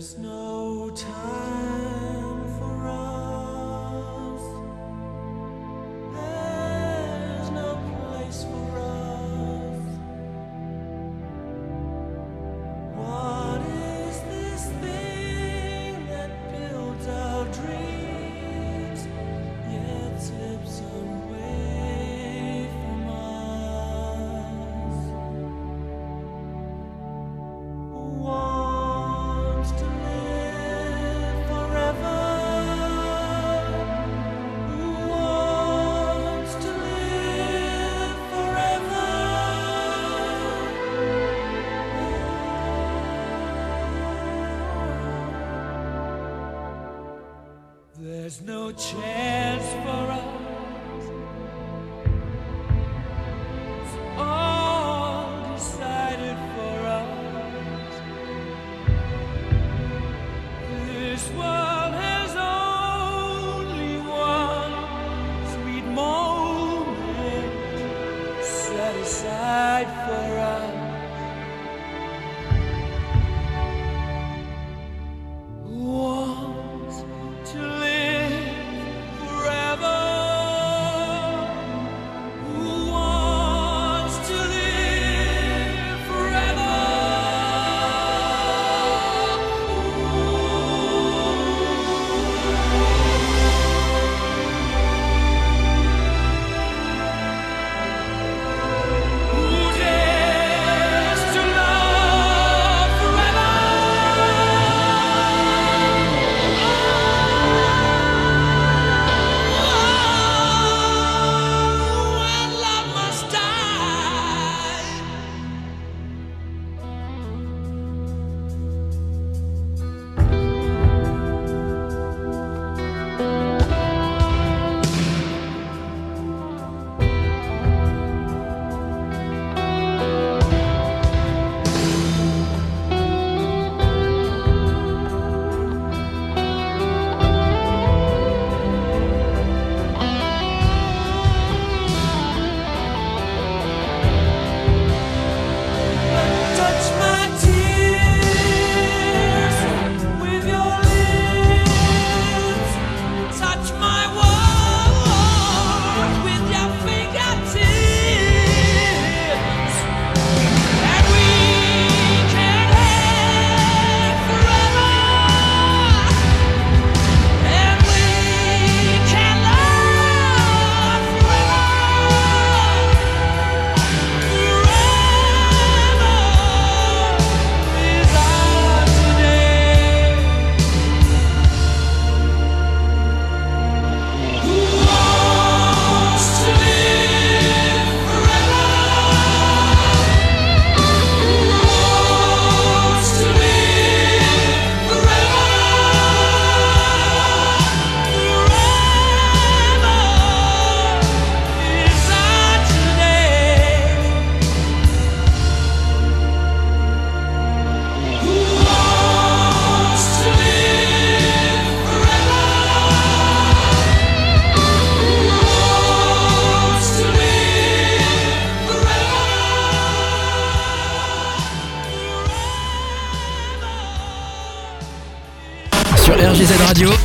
There's no no chance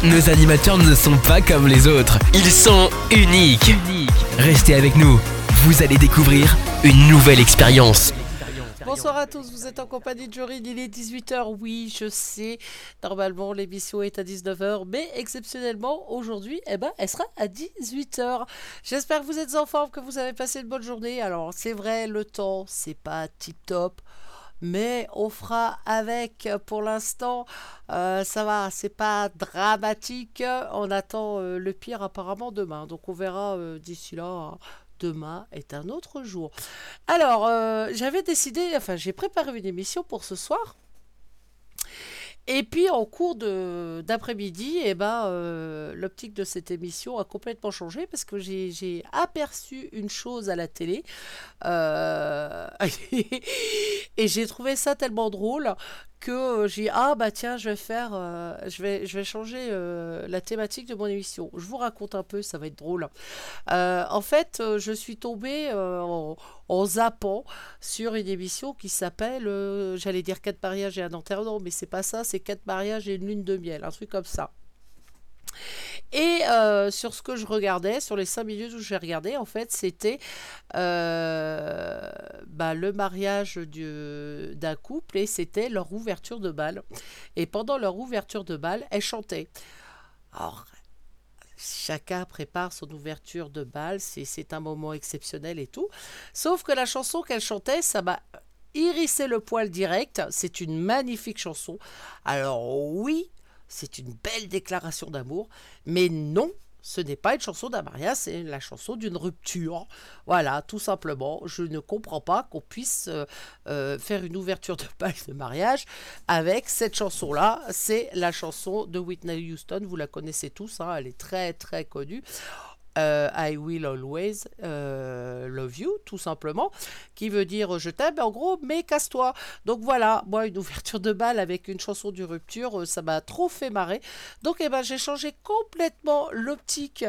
nos animateurs ne sont pas comme les autres. Ils sont uniques. Restez avec nous. Vous allez découvrir une nouvelle expérience. Bonsoir à tous, vous êtes en compagnie de Jory, il est 18h, oui je sais, normalement l'émission est à 19h, mais exceptionnellement aujourd'hui, eh ben, elle sera à 18h. J'espère que vous êtes en forme, que vous avez passé une bonne journée. Alors c'est vrai, le temps, c'est pas tip top, mais on fera avec pour l'instant. Euh, ça va, c'est pas dramatique. On attend euh, le pire apparemment demain, donc on verra euh, d'ici là. Demain est un autre jour. Alors, j'avais décidé, enfin, j'ai préparé une émission pour ce soir. Et puis en cours d'après-midi, eh ben, euh, l'optique de cette émission a complètement changé parce que j'ai aperçu une chose à la télé euh, et j'ai trouvé ça tellement drôle que j'ai dit, ah bah tiens, je vais faire, euh, je vais, je vais changer la thématique de mon émission. Je vous raconte un peu, ça va être drôle. En fait, je suis tombée en, en zappant sur une émission qui s'appelle, j'allais dire quatre mariages et un enterrement, mais c'est pas ça, c'est quatre mariages et une lune de miel, un truc comme ça. Et euh, sur ce que je regardais, sur les 5 minutes où j'ai regardé, en fait, c'était euh, bah, le mariage du- d'un couple et c'était leur ouverture de bal. Et pendant leur ouverture de bal, elles chantaient. Alors, chacun prépare son ouverture de bal, c'est un moment exceptionnel et tout. Sauf que la chanson qu'elle chantait, ça m'a hérissé le poil direct. C'est une magnifique chanson. Alors oui, c'est une belle déclaration d'amour, mais non, ce n'est pas une chanson d'un mariage, c'est la chanson d'une rupture. Voilà, tout simplement. Je ne comprends pas qu'on puisse euh, euh, faire une ouverture de bal de mariage avec cette chanson-là. C'est la chanson de Whitney Houston, vous la connaissez tous, hein, elle est très très connue. Euh, I will always euh, love you, tout simplement, qui veut dire je t'aime, en gros, mais casse-toi. Donc voilà, moi, une ouverture de bal avec une chanson de rupture, euh, ça m'a trop fait marrer. Donc eh ben, j'ai changé complètement l'optique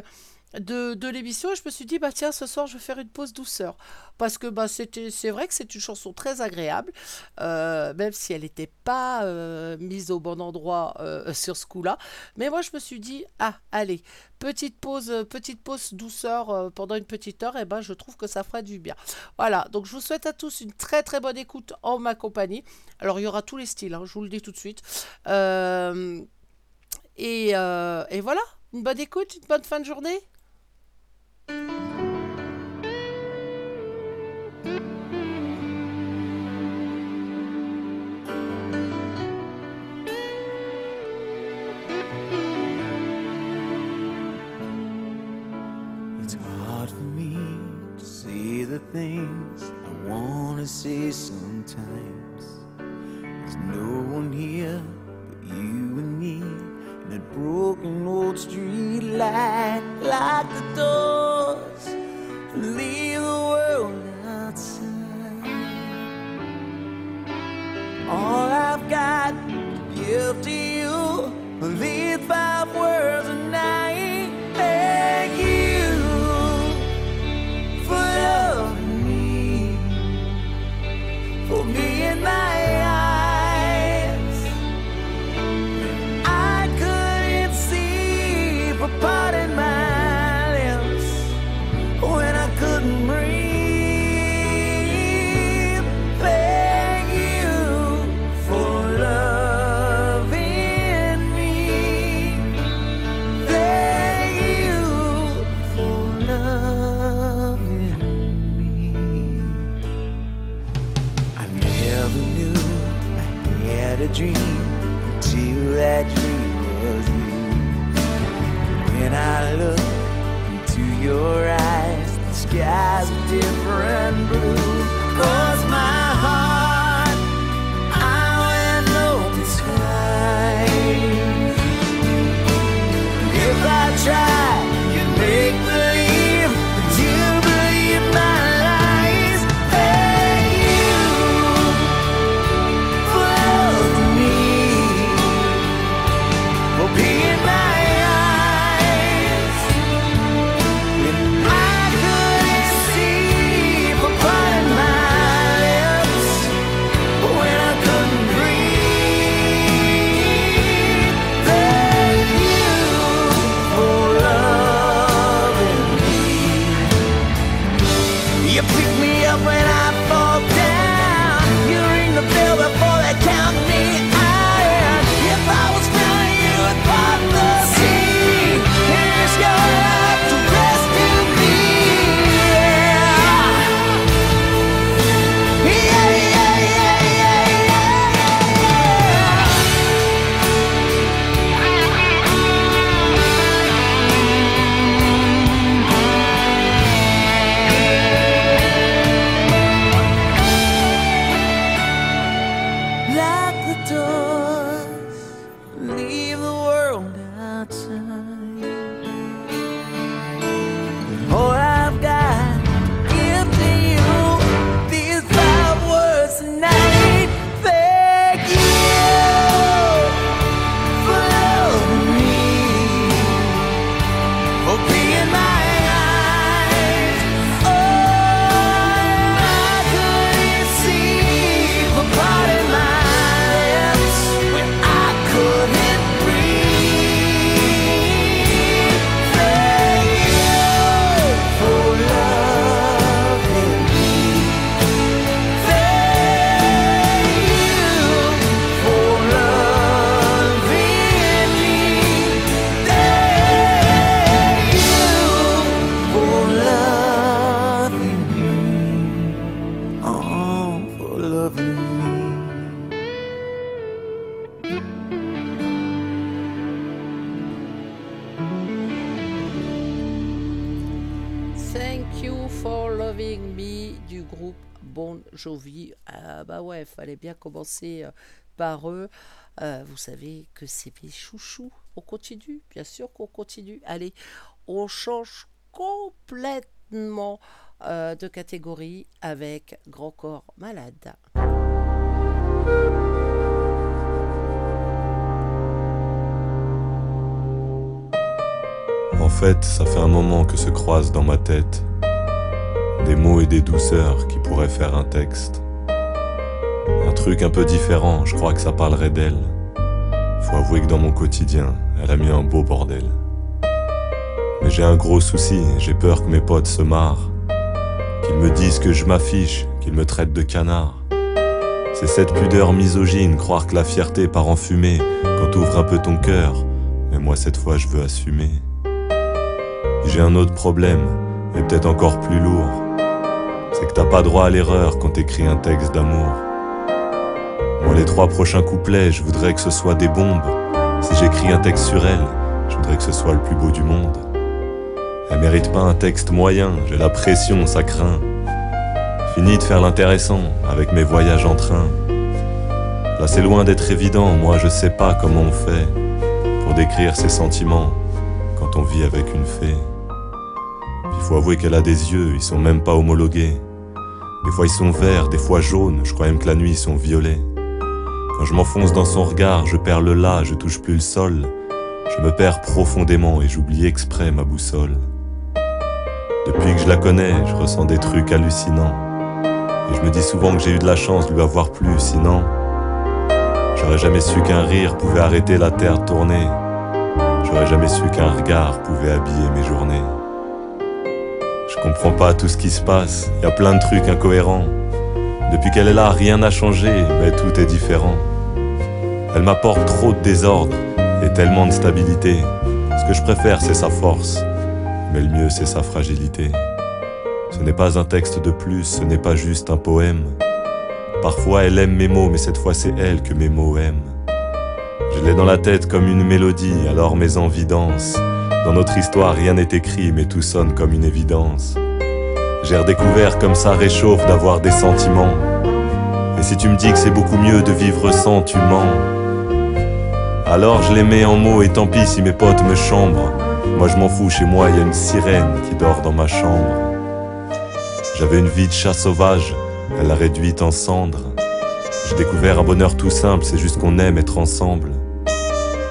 de, de l'émission et je me suis dit, bah tiens, ce soir, je vais faire une pause douceur. Parce que bah, c'était, c'est vrai que c'est une chanson très agréable, euh, même si elle n'était pas euh, mise au bon endroit euh, sur ce coup-là. Mais moi, je me suis dit, ah, allez, petite pause, petite pause douceur pendant une petite heure, et ben, je trouve que ça ferait du bien. Voilà, donc je vous souhaite à tous une très très bonne écoute en ma compagnie. Alors, il y aura tous les styles, hein, je vous le dis tout de suite. Et, et voilà, une bonne écoute, une bonne fin de journée. Sometimes. There's no one here but you and me. In that broken old street light, lock the euh, par eux. Euh, vous savez que c'est mes chouchous. On continue, bien sûr qu'on continue. Allez, on change complètement euh, de catégorie avec Grand Corps Malade. En fait, ça fait un moment que se croisent dans ma tête des mots et des douceurs qui pourraient faire un texte. Truc un peu différent, je crois que ça parlerait d'elle. Faut avouer que dans mon quotidien, elle a mis un beau bordel. Mais j'ai un gros souci, j'ai peur que mes potes se marrent. Qu'ils me disent que je m'affiche, qu'ils me traitent de canard. C'est cette pudeur misogyne, croire que la fierté part en fumée quand t'ouvres un peu ton cœur. Mais moi cette fois je veux assumer. J'ai un autre problème, et peut-être encore plus lourd. C'est que t'as pas droit à l'erreur quand t'écris un texte d'amour. Moi, les trois prochains couplets, je voudrais que ce soit des bombes. Si j'écris un texte sur elle, je voudrais que ce soit le plus beau du monde. Elle mérite pas un texte moyen, j'ai la pression, ça craint. Fini de faire l'intéressant avec mes voyages en train. Là, c'est loin d'être évident, moi, je sais pas comment on fait pour décrire ses sentiments quand on vit avec une fée. Il faut avouer qu'elle a des yeux, ils sont même pas homologués. Des fois ils sont verts, des fois jaunes, je crois même que la nuit ils sont violets. Quand je m'enfonce dans son regard, je perds le là, je touche plus le sol. Je me perds profondément et j'oublie exprès ma boussole. Depuis que je la connais, je ressens des trucs hallucinants. Et je me dis souvent que j'ai eu de la chance de lui avoir plu, sinon j'aurais jamais su qu'un rire pouvait arrêter la terre de tourner. J'aurais jamais su qu'un regard pouvait habiller mes journées. Je comprends pas tout ce qui se passe, y a plein de trucs incohérents. Depuis qu'elle est là, rien n'a changé, mais tout est différent. Elle m'apporte trop de désordre et tellement de stabilité. Ce que je préfère, c'est sa force, mais le mieux, c'est sa fragilité. Ce n'est pas un texte de plus, ce n'est pas juste un poème. Parfois, elle aime mes mots, mais cette fois, c'est elle que mes mots aiment. Je l'ai dans la tête comme une mélodie, alors mes envies dansent. Dans notre histoire, rien n'est écrit, mais tout sonne comme une évidence. J'ai redécouvert comme ça réchauffe d'avoir des sentiments. Et si tu me dis que c'est beaucoup mieux de vivre sans, tu mens. Alors je les mets en mots et tant pis si mes potes me chambrent. Moi je m'en fous, chez moi il y a une sirène qui dort dans ma chambre. J'avais une vie de chat sauvage, elle l'a réduite en cendres. J'ai découvert un bonheur tout simple, c'est juste qu'on aime être ensemble.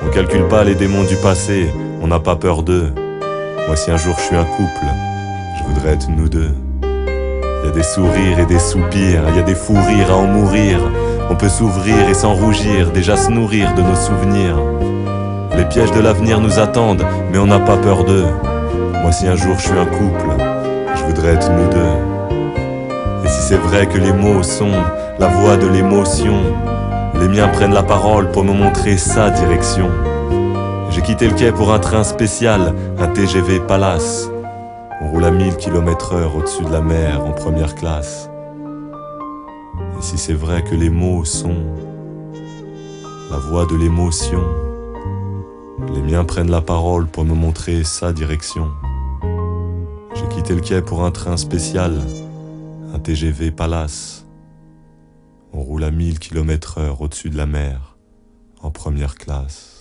On calcule pas les démons du passé, on n'a pas peur d'eux. Moi si un jour je suis un couple, je voudrais être nous deux. Il y a des sourires et des soupirs, il y a des fous rires à en mourir. On peut s'ouvrir et s'en rougir, déjà se nourrir de nos souvenirs. Les pièges de l'avenir nous attendent, mais on n'a pas peur d'eux. Moi si un jour je suis un couple, je voudrais être nous deux. Et si c'est vrai que les mots sont la voix de l'émotion, les miens prennent la parole pour me montrer sa direction. J'ai quitté le quai pour un train spécial, un TGV Palace. On roule à 1000 km heure au-dessus de la mer en première classe. Et si c'est vrai que les mots sont la voix de l'émotion, les miens prennent la parole pour me montrer sa direction. J'ai quitté le quai pour un train spécial, un TGV Palace. On roule à 1000 km heure au-dessus de la mer en première classe.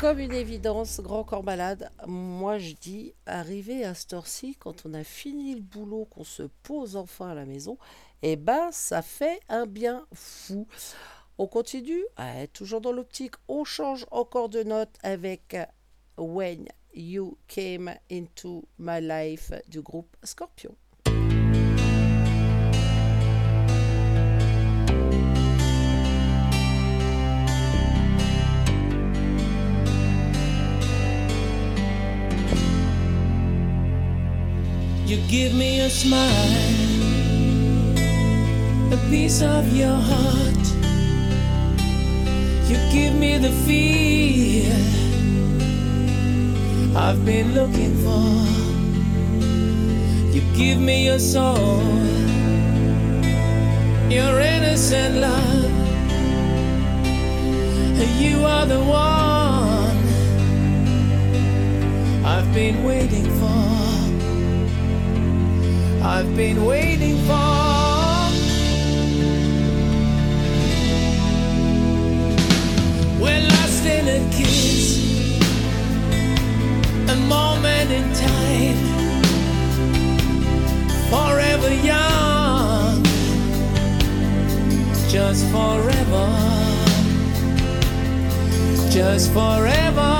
Comme une évidence, grand corps malade, moi je dis, arriver à cette quand on a fini le boulot, qu'on se pose enfin à la maison, eh ben ça fait un bien fou. On continue, toujours dans l'optique, on change encore de note avec When You Came Into My Life du groupe Scorpion. you give me a smile, a piece of your heart. You give me the fear I've been looking for. You give me your soul, your innocent love. You are the one I've been waiting for. I've been waiting for. We're lost in a kiss, a moment in time, forever young, just forever, just forever.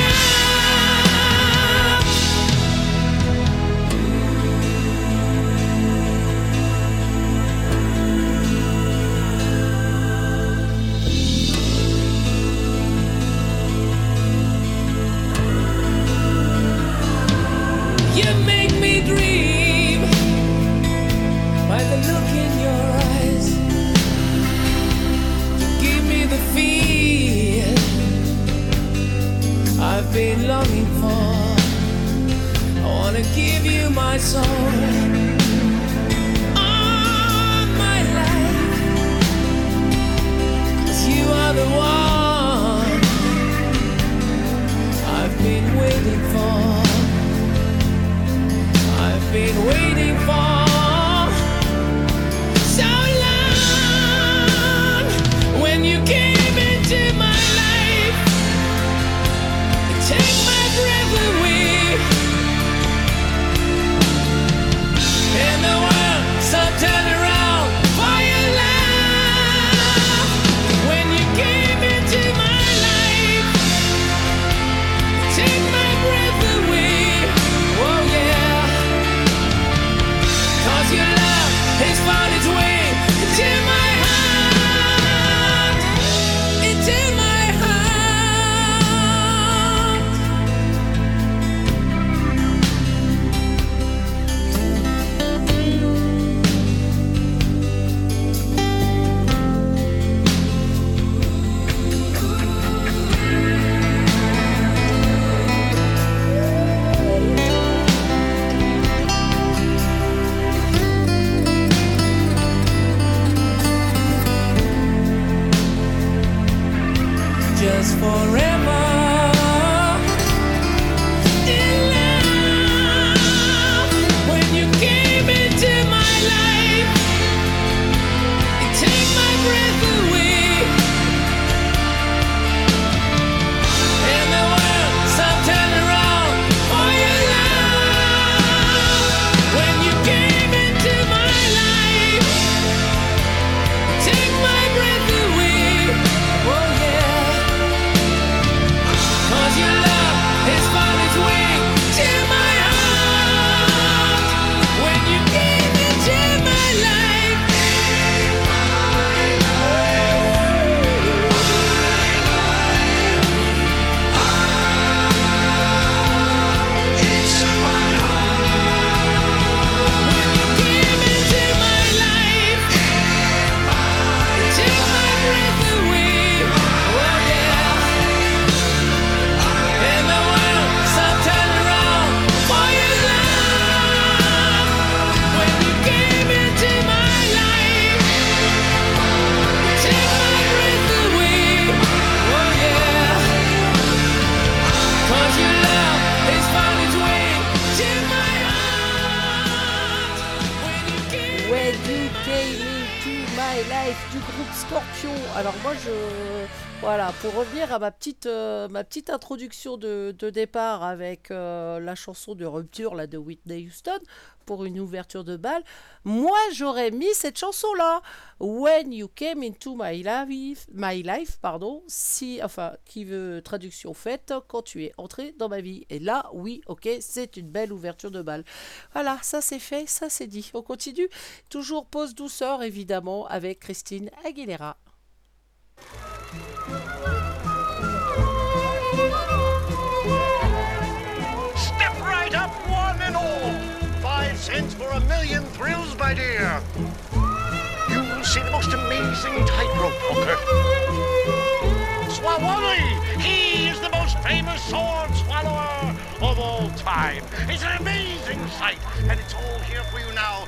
revenir à ma petite, euh, ma petite introduction de, départ avec euh, la chanson de rupture là, de Whitney Houston pour une ouverture de balle, moi j'aurais mis cette chanson-là. When you came into my life, pardon, si, enfin, qui veut traduction faite, quand tu es entré dans ma vie. Et là, oui, ok, c'est une belle ouverture de balle. Voilà, ça c'est fait, ça c'est dit. On continue. Toujours pause douceur, évidemment, avec Christine Aguilera. cents for a million thrills, my dear. You will see the most amazing tightrope walker. Swawoli, he is the most famous sword swallower of all time. It's an amazing sight, and it's all here for you now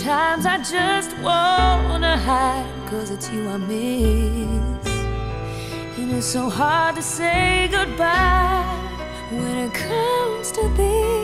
Sometimes I just wanna hide, cause it's you I miss. And it's so hard to say goodbye when it comes to this.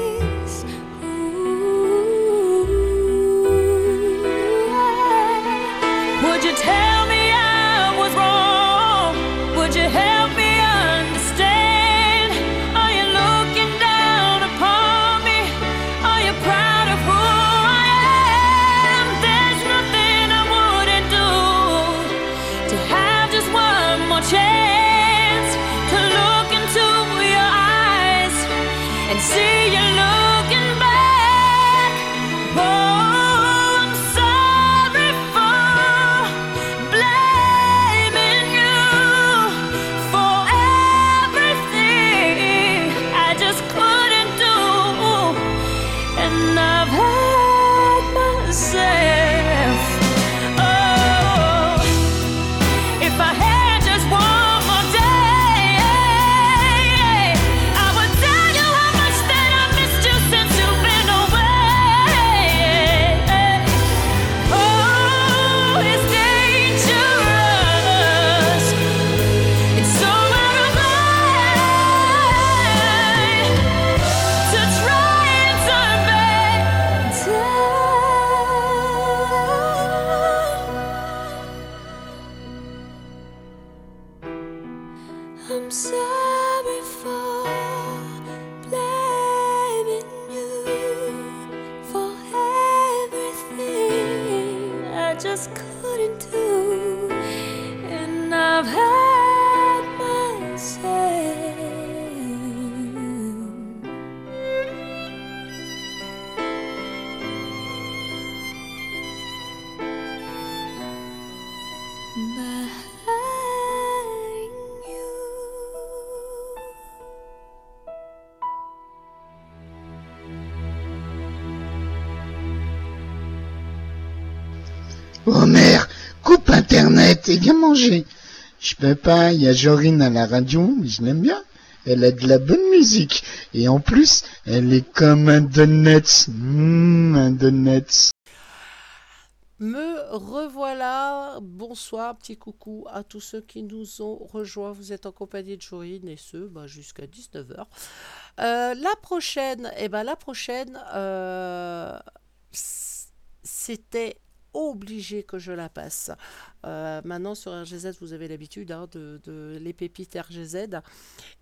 Et viens manger. Je peux pas, il y a Jorine à la radio, mais je l'aime bien. Elle a de la bonne musique. Et en plus, elle est comme un donut. Mmh, un donut. Me revoilà. Bonsoir, petit coucou à tous ceux qui nous ont rejoints. Vous êtes en compagnie de Jorine et ce bah, jusqu'à 19h. Euh, la prochaine, eh ben, la prochaine, euh, c'était obligé que je la passe. Euh, maintenant sur RGZ, vous avez l'habitude hein, de, de les pépites RGZ.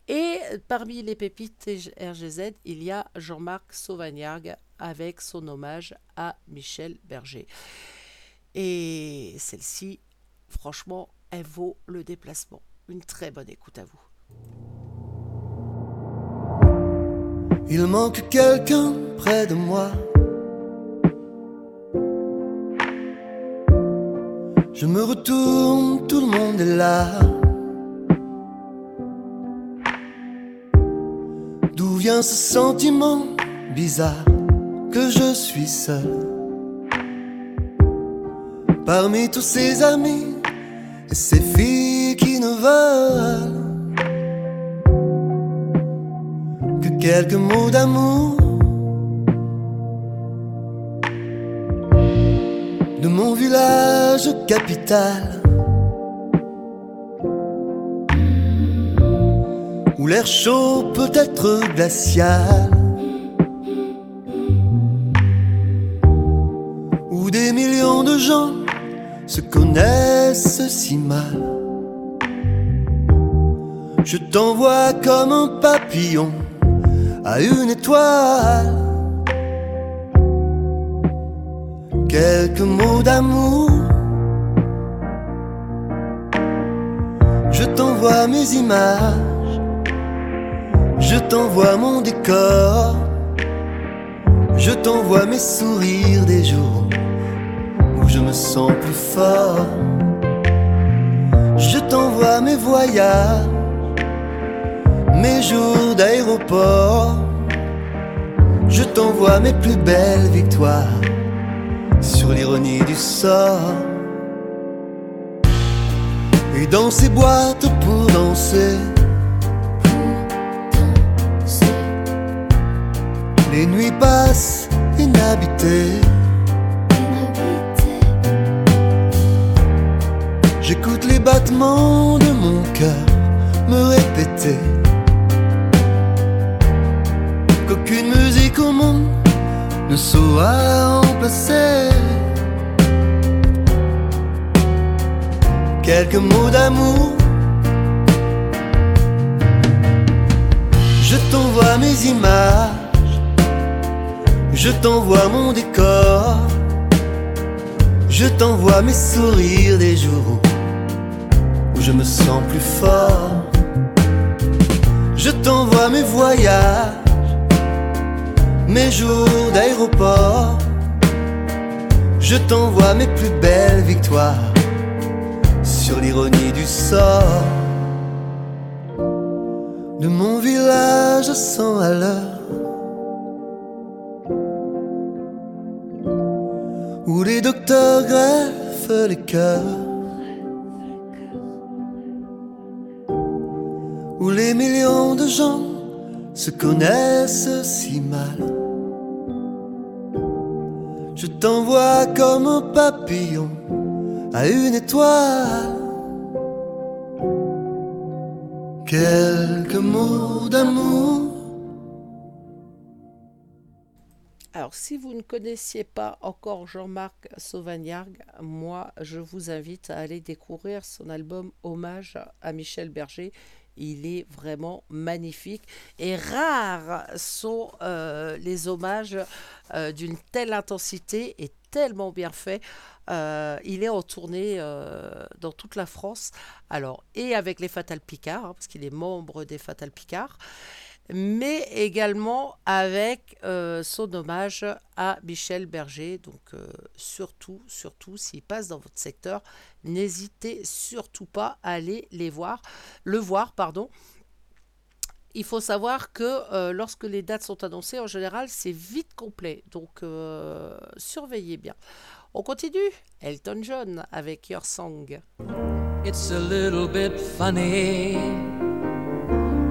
Et parmi les pépites RGZ, il y a Jean-Marc Sauvagnargues avec son hommage à Michel Berger. Et celle-ci, franchement, elle vaut le déplacement. Une très bonne écoute à vous. Il manque quelqu'un près de moi. Je me retourne, tout le monde est là. D'où vient ce sentiment bizarre que je suis seul? Parmi tous ces amis et ces filles qui ne veulent que quelques mots d'amour mon village capital. Où l'air chaud peut être glacial. Où des millions de gens se connaissent si mal. Je t'envoie comme un papillon à une étoile quelques mots d'amour. Je t'envoie mes images, je t'envoie mon décor, je t'envoie mes sourires des jours où je me sens plus fort. Je t'envoie mes voyages, mes jours d'aéroport, je t'envoie mes plus belles victoires sur l'ironie du sort. Et dans ces boîtes pour danser, les nuits passent inhabitées. J'écoute les battements de mon cœur me répéter qu'aucune musique au monde ne saura remplacer quelques mots d'amour. Je t'envoie mes images, je t'envoie mon décor, je t'envoie mes sourires des jours où je me sens plus fort. Je t'envoie mes voyages mes jours d'aéroport. Je t'envoie mes plus belles victoires sur l'ironie du sort. De mon village à 100 à l'heure, où les docteurs greffent les cœurs, où les millions de gens se connaissent si mal. T'envoie comme un papillon à une étoile. Quelques mots d'amour. Alors, si vous ne connaissiez pas encore Jean-Marc Sauvagnargues, moi, je vous invite à aller découvrir son album Hommage à Michel Berger. Il est vraiment magnifique et rares sont euh, les hommages euh, d'une telle intensité et tellement bien fait. Euh, il est en tournée dans toute la France, alors et avec les Fatal Picard, hein, parce qu'il est membre des Fatal Picard, mais également avec euh, son hommage à Michel Berger. Donc euh, surtout, surtout, s'il passe dans votre secteur, n'hésitez surtout pas à aller les voir, le voir, pardon. Il faut savoir que euh, lorsque les dates sont annoncées, en général, c'est vite complet. Donc surveillez bien. On continue. Elton John avec Your Song. It's a little bit funny,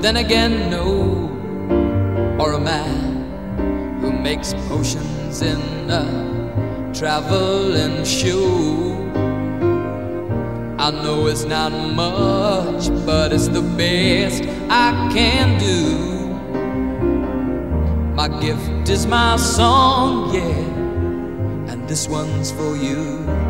then again, no, or a man who makes potions in a traveling shoe. I know it's not much, but it's the best I can do. My gift is my song, yeah, and this one's for you.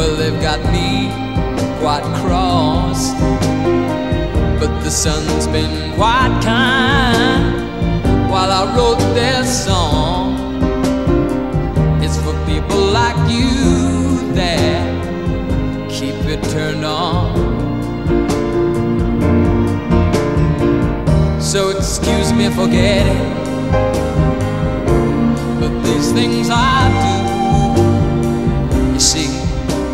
well, they've got me quite cross. But the sun's been quite kind while I wrote this song. It's for people like you that keep it turned on. So excuse me for getting, but these things I do.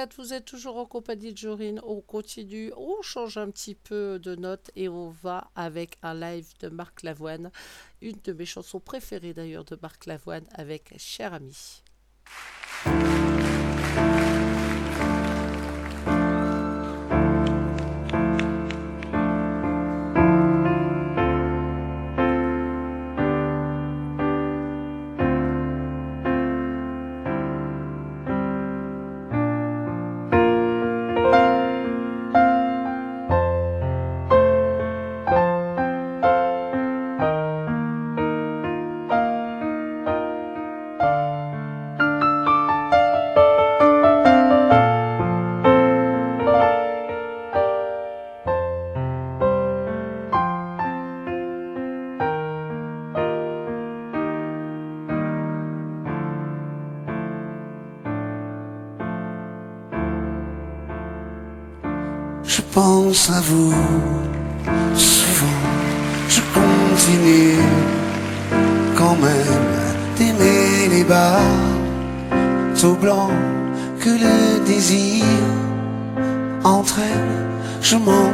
18h34, vous êtes toujours en compagnie de Jorine. On continue, on change un petit peu de note et on va avec un live de Marc Lavoine. Une de mes chansons préférées d'ailleurs de Marc Lavoine avec Cher ami. À vous souvent. Je continue quand même d'aimer les bas tout blancs que le désir entraîne. Je manque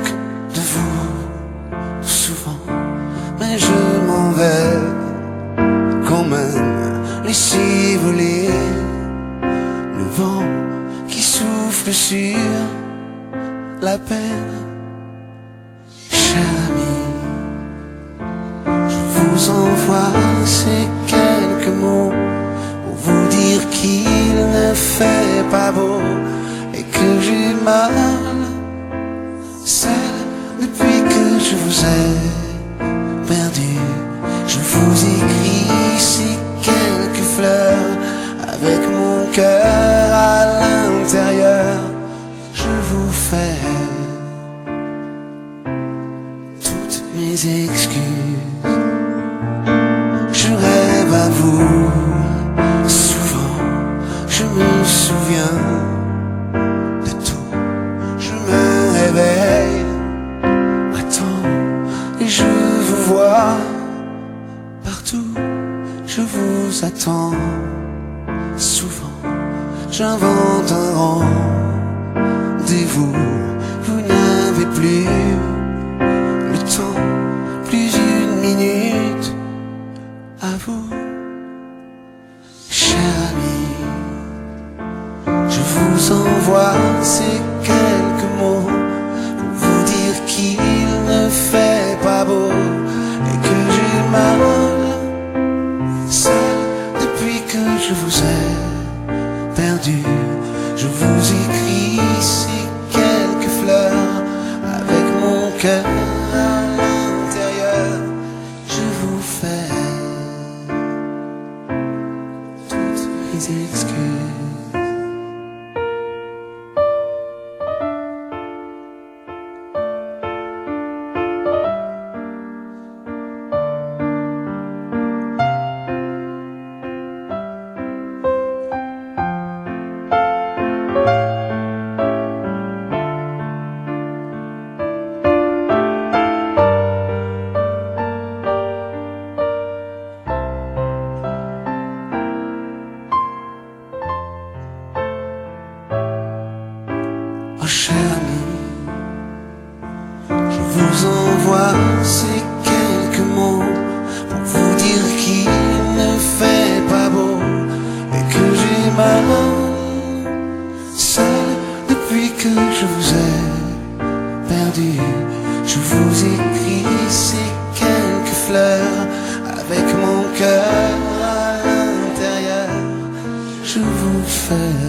avec mon cœur à l'intérieur, je vous fais.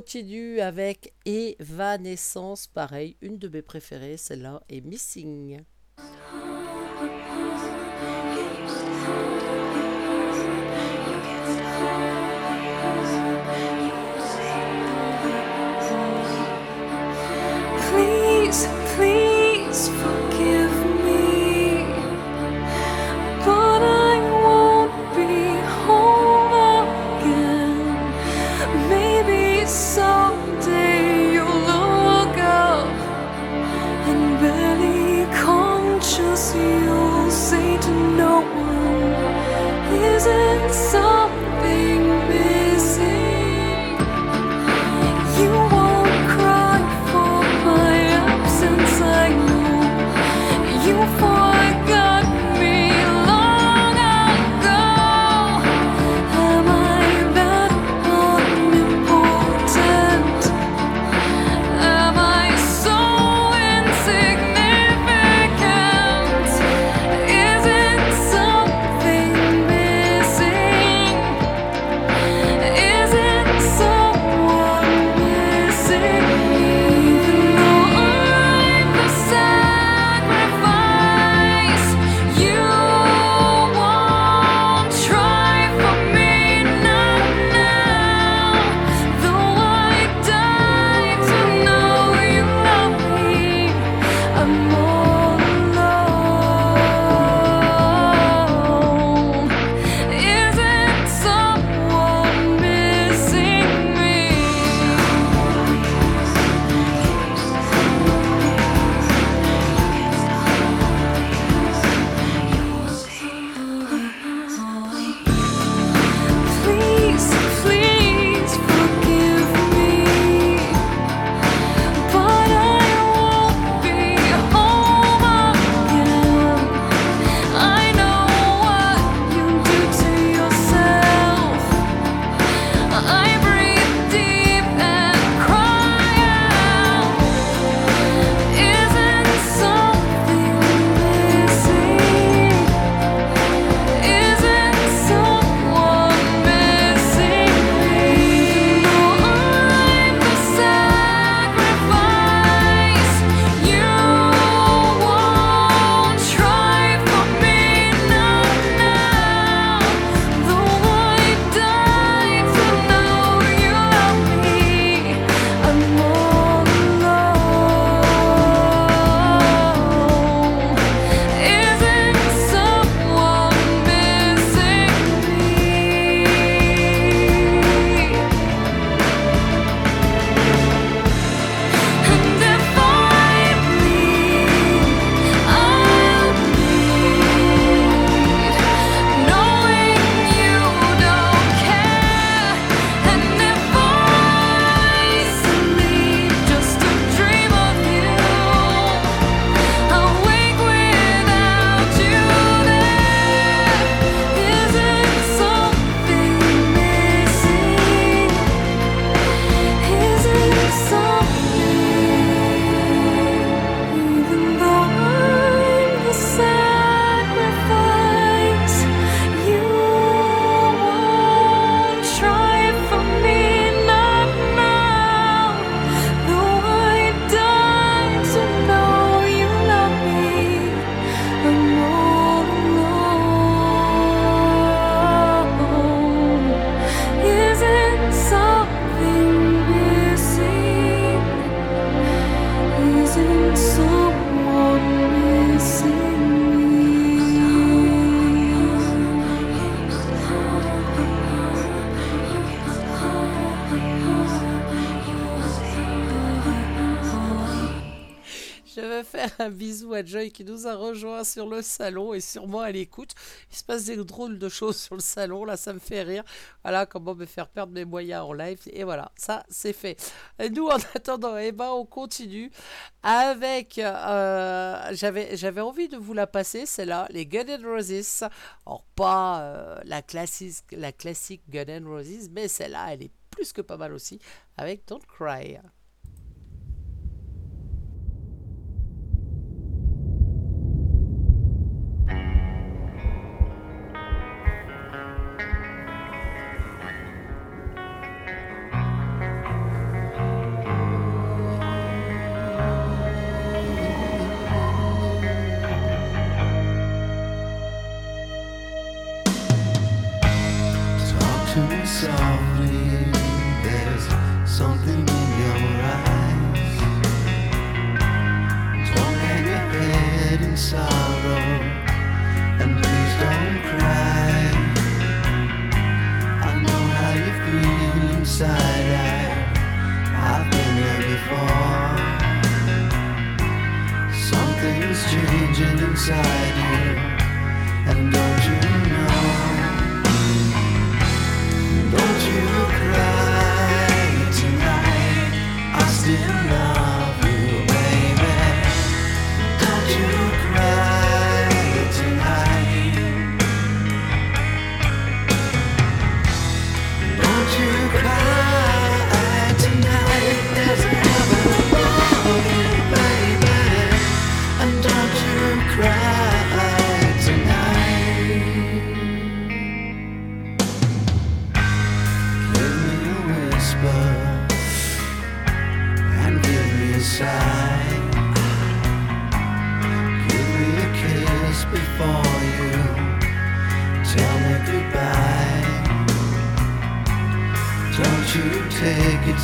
continue avec Evanescence, pareil, une de mes préférées, celle-là, est Missing. so Joy qui nous a rejoint sur le salon et sûrement à l'écoute. Il se passe des drôles de choses sur le salon, là ça me fait rire. Voilà comment me faire perdre mes moyens en live. Et voilà, ça c'est fait. Et nous en attendant, eh ben, on continue avec... euh, J'avais envie de vous la passer, c'est là, les Gun N' Roses. Or pas euh, la, classique, la classique Gun N' Roses, mais celle-là, elle est plus que pas mal aussi, avec Don't Cry. Something in your eyes. Don't hang your head in sorrow, and please don't cry. I know how you feel inside. I, I've been there before. Something's changing inside you, and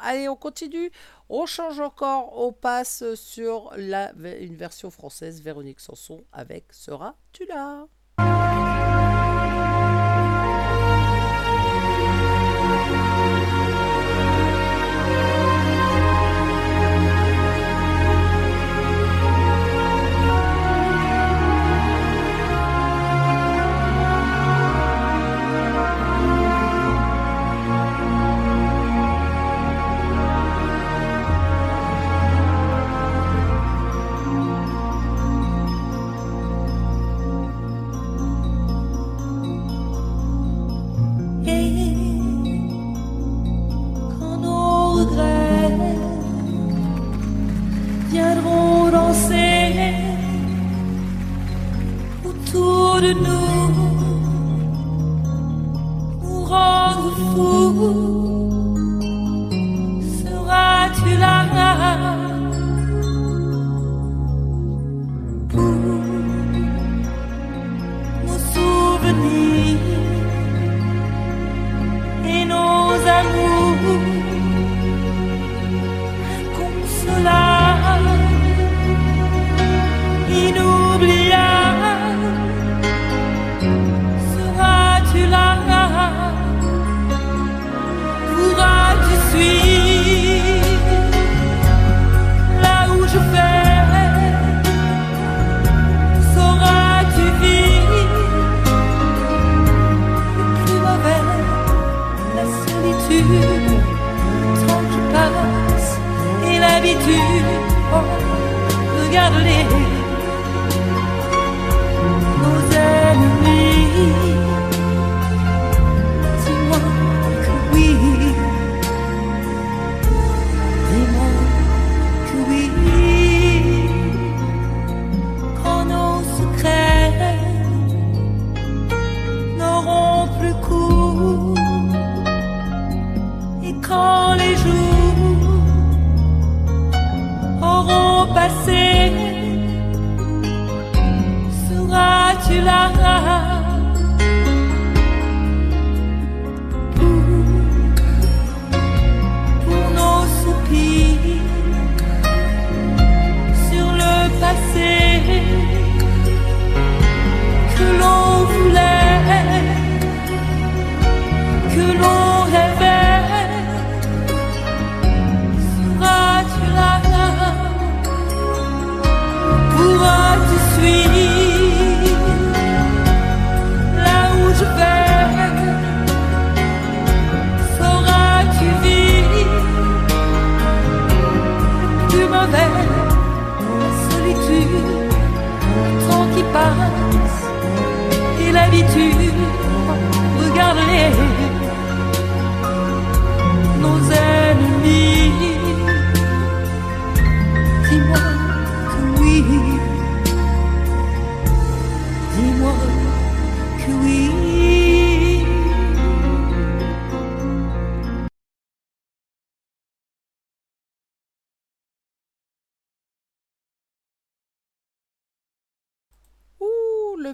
Allez, on continue. On change encore. On passe sur la, une version française, Véronique Sanson avec Seras-tu là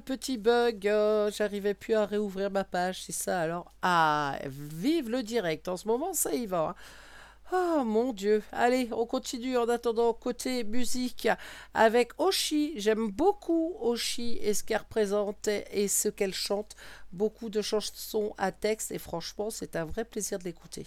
petit bug, euh, j'arrivais plus à réouvrir ma page, c'est ça alors. Ah, vive le direct, en ce moment ça y va. hein. Oh mon dieu, allez, on continue en attendant côté musique avec Oshi. J'aime beaucoup Oshi et ce qu'elle représente et ce qu'elle chante. Beaucoup de chansons à texte et franchement, c'est un vrai plaisir de l'écouter.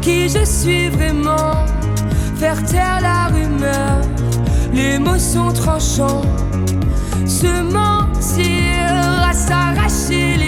Qui je suis vraiment. Faire taire la rumeur, l'émotion tranchant. Se mentir à s'arracher les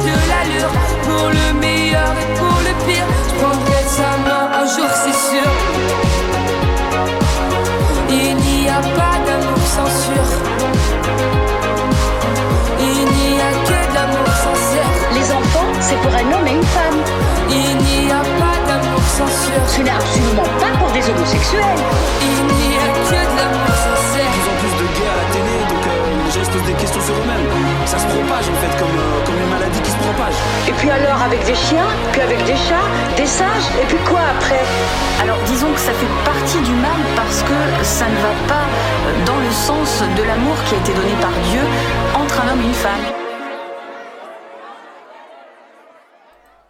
Pour le meilleur et pour le pire. Je prendrai sa main un jour c'est sûr. Il n'y a pas d'amour sans sûr. Il n'y a que de l'amour sincère Les enfants, c'est pour un homme et une femme. Il n'y a pas d'amour sans sûr. Ce n'est absolument pas pour des homosexuels. Il n'y a que de l'amour posent des questions sur eux-mêmes. Ça se propage en fait, comme, euh, comme une maladie qui se propage. Et puis alors avec des chiens, puis avec des chats, des singes, et puis quoi après? Alors disons que ça fait partie du mal parce que ça ne va pas dans le sens de l'amour qui a été donné par Dieu entre un homme et une femme.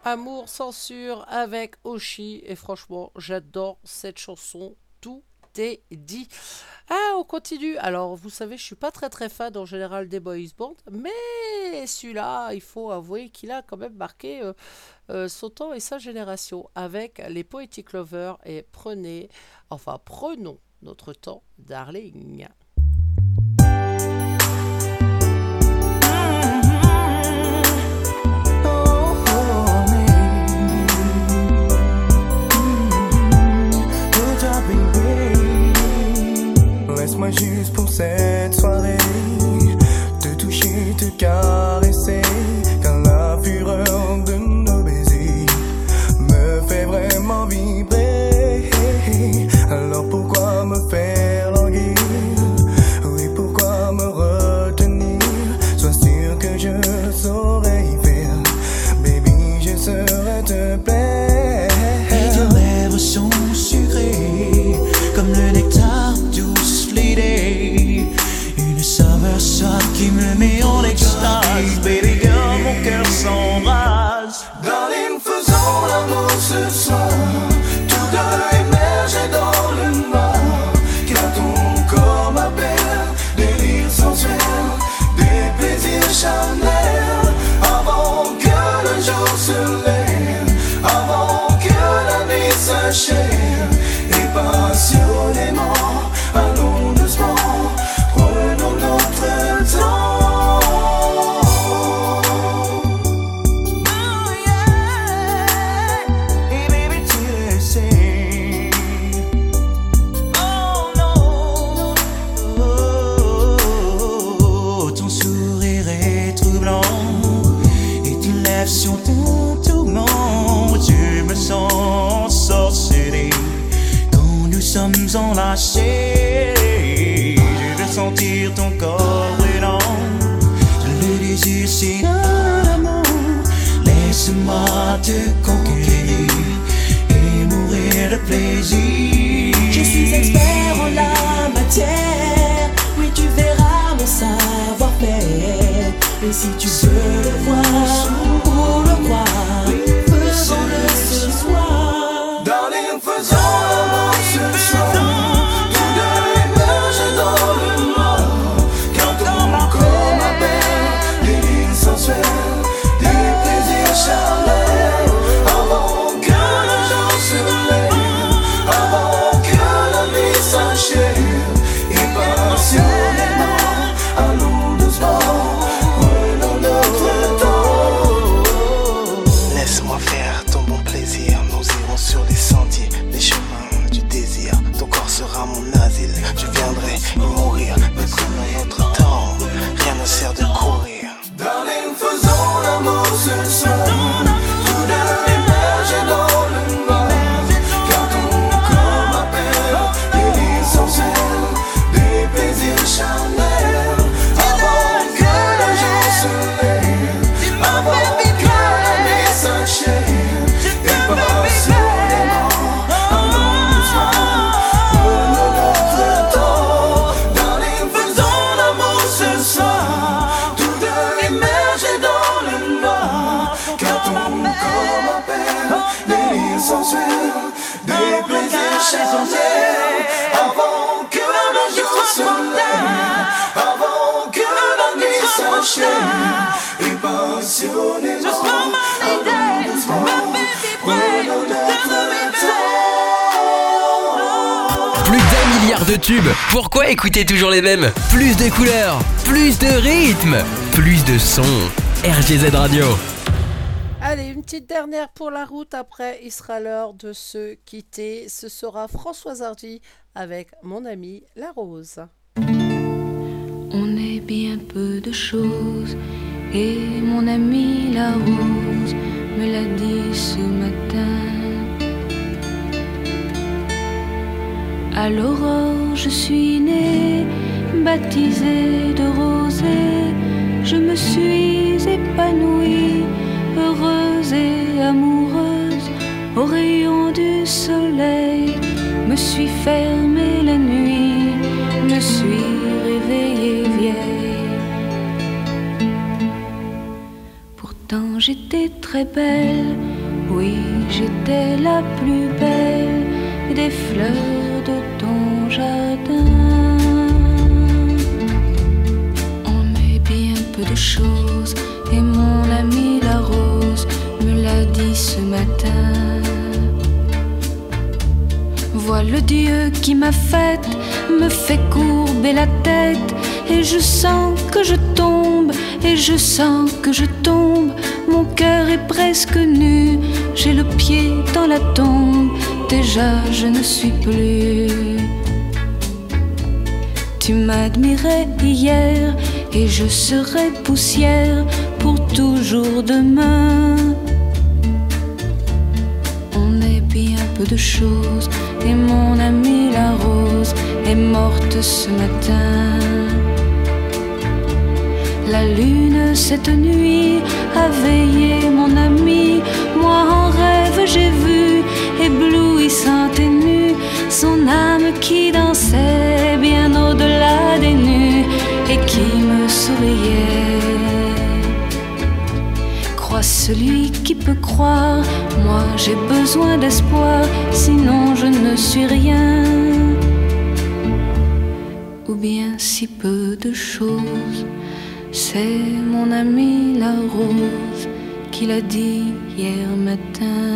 Amour censure avec Oshi et franchement j'adore cette chanson tout est dit ah on continue. Alors vous savez je suis pas très très fan en général des boys band mais celui-là il faut avouer qu'il a quand même marqué euh, euh, son temps et sa génération. Avec les Poetic Lovers et prenez enfin prenons notre temps darling juste pour cette soirée. Te toucher, te caresser, Toujours les mêmes Plus de couleurs, plus de rythme, plus de sons. RGZ Radio. Allez, une petite dernière pour la route. Après, il sera l'heure de se quitter. Ce sera Françoise Hardy avec mon ami La Rose. On est bien peu de choses et mon ami la rose me l'a dit ce matin. À l'aurore, je suis née, baptisée de rosée. Je me suis épanouie, heureuse et amoureuse. Au rayon du soleil, me suis fermée la nuit, me suis réveillée vieille. Pourtant j'étais très belle, oui j'étais la plus belle des fleurs le Dieu qui m'a faite, me fait courber la tête, et je sens que je tombe, et je sens que je tombe. Mon cœur est presque nu, j'ai le pied dans la tombe, déjà je ne suis plus. Tu m'admirais hier, et je serai poussière pour toujours demain. On est bien peu de choses et mon amie la rose est morte ce matin. La lune cette nuit a veillé mon ami, moi en rêve j'ai vu éblouissante et nue son âme qui dansait bien au-delà des nues et qui me souriait. Crois celui qui peut croire, moi j'ai besoin d'espoir, sinon je ne suis rien. Ou bien si peu de choses, c'est mon ami la rose qui l'a dit hier matin.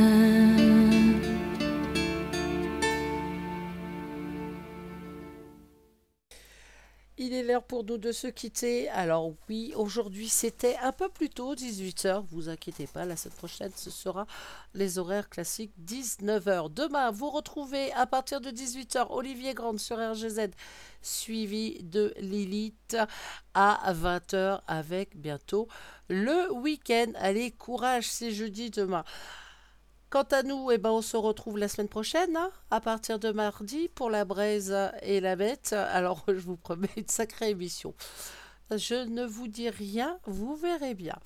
Pour nous de se quitter. Alors oui, aujourd'hui c'était un peu plus tôt, 18h. Vous inquiétez pas, la semaine prochaine ce sera les horaires classiques 19h. Demain, vous retrouvez à partir de 18h Olivier Grande sur RGZ, suivi de Lilith à 20h avec bientôt le week-end. Allez, courage, c'est jeudi demain. Quant à nous, eh ben, on se retrouve la semaine prochaine, hein, à partir de mardi, pour la braise et la bête. Alors, je vous promets une sacrée émission. Je ne vous dis rien, vous verrez bien.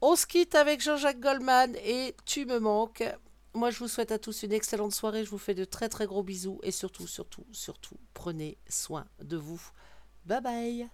On se quitte avec Jean-Jacques Goldman et Tu me manques. Moi, je vous souhaite à tous une excellente soirée. Je vous fais de très très gros bisous. Et surtout, surtout, surtout, prenez soin de vous. Bye bye.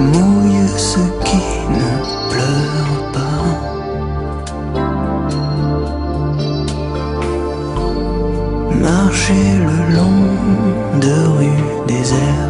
mouille ce qui ne pleure pas. Marcher le long de rues désertes.